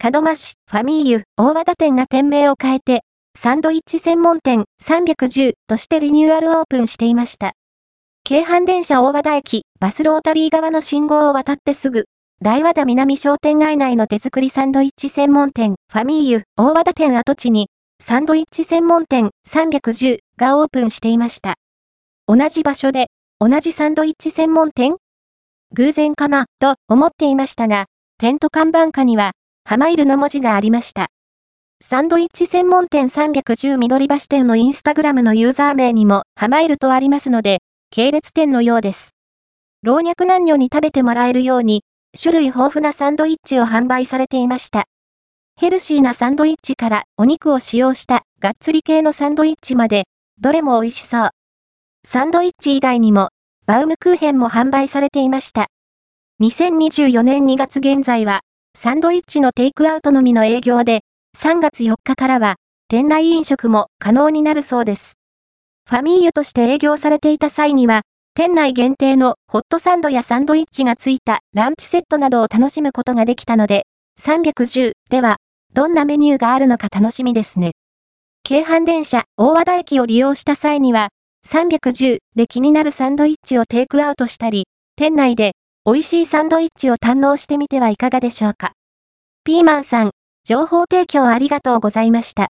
門真市ファミーユ大和田店が店名を変えて、サンドイッチ専門店310としてリニューアルオープンしていました。京阪電車大和田駅、バスロータリー側の信号を渡ってすぐ、大和田南商店街内の手作りサンドイッチ専門店、ファミーユ、大和田店跡地に、サンドイッチ専門店310がオープンしていました。同じ場所で、同じサンドイッチ専門店？偶然かな、と思っていましたが、テント看板下には、ハマイルの文字がありました。サンドイッチ専門店310緑橋店のインスタグラムのユーザー名にも、ハマイルとありますので、系列店のようです。老若男女に食べてもらえるように、種類豊富なサンドイッチを販売されていました。ヘルシーなサンドイッチからお肉を使用したがっつり系のサンドイッチまで、どれも美味しそう。サンドイッチ以外にも、バウムクーヘンも販売されていました。2024年2月現在は、サンドイッチのテイクアウトのみの営業で、3月4日からは、店内飲食も可能になるそうです。ファミーユとして営業されていた際には、店内限定のホットサンドやサンドイッチがついたランチセットなどを楽しむことができたので、310では、どんなメニューがあるのか楽しみですね。京阪電車大和田駅を利用した際には、310で気になるサンドイッチをテイクアウトしたり、店内で美味しいサンドイッチを堪能してみてはいかがでしょうか。ピーマンさん、情報提供ありがとうございました。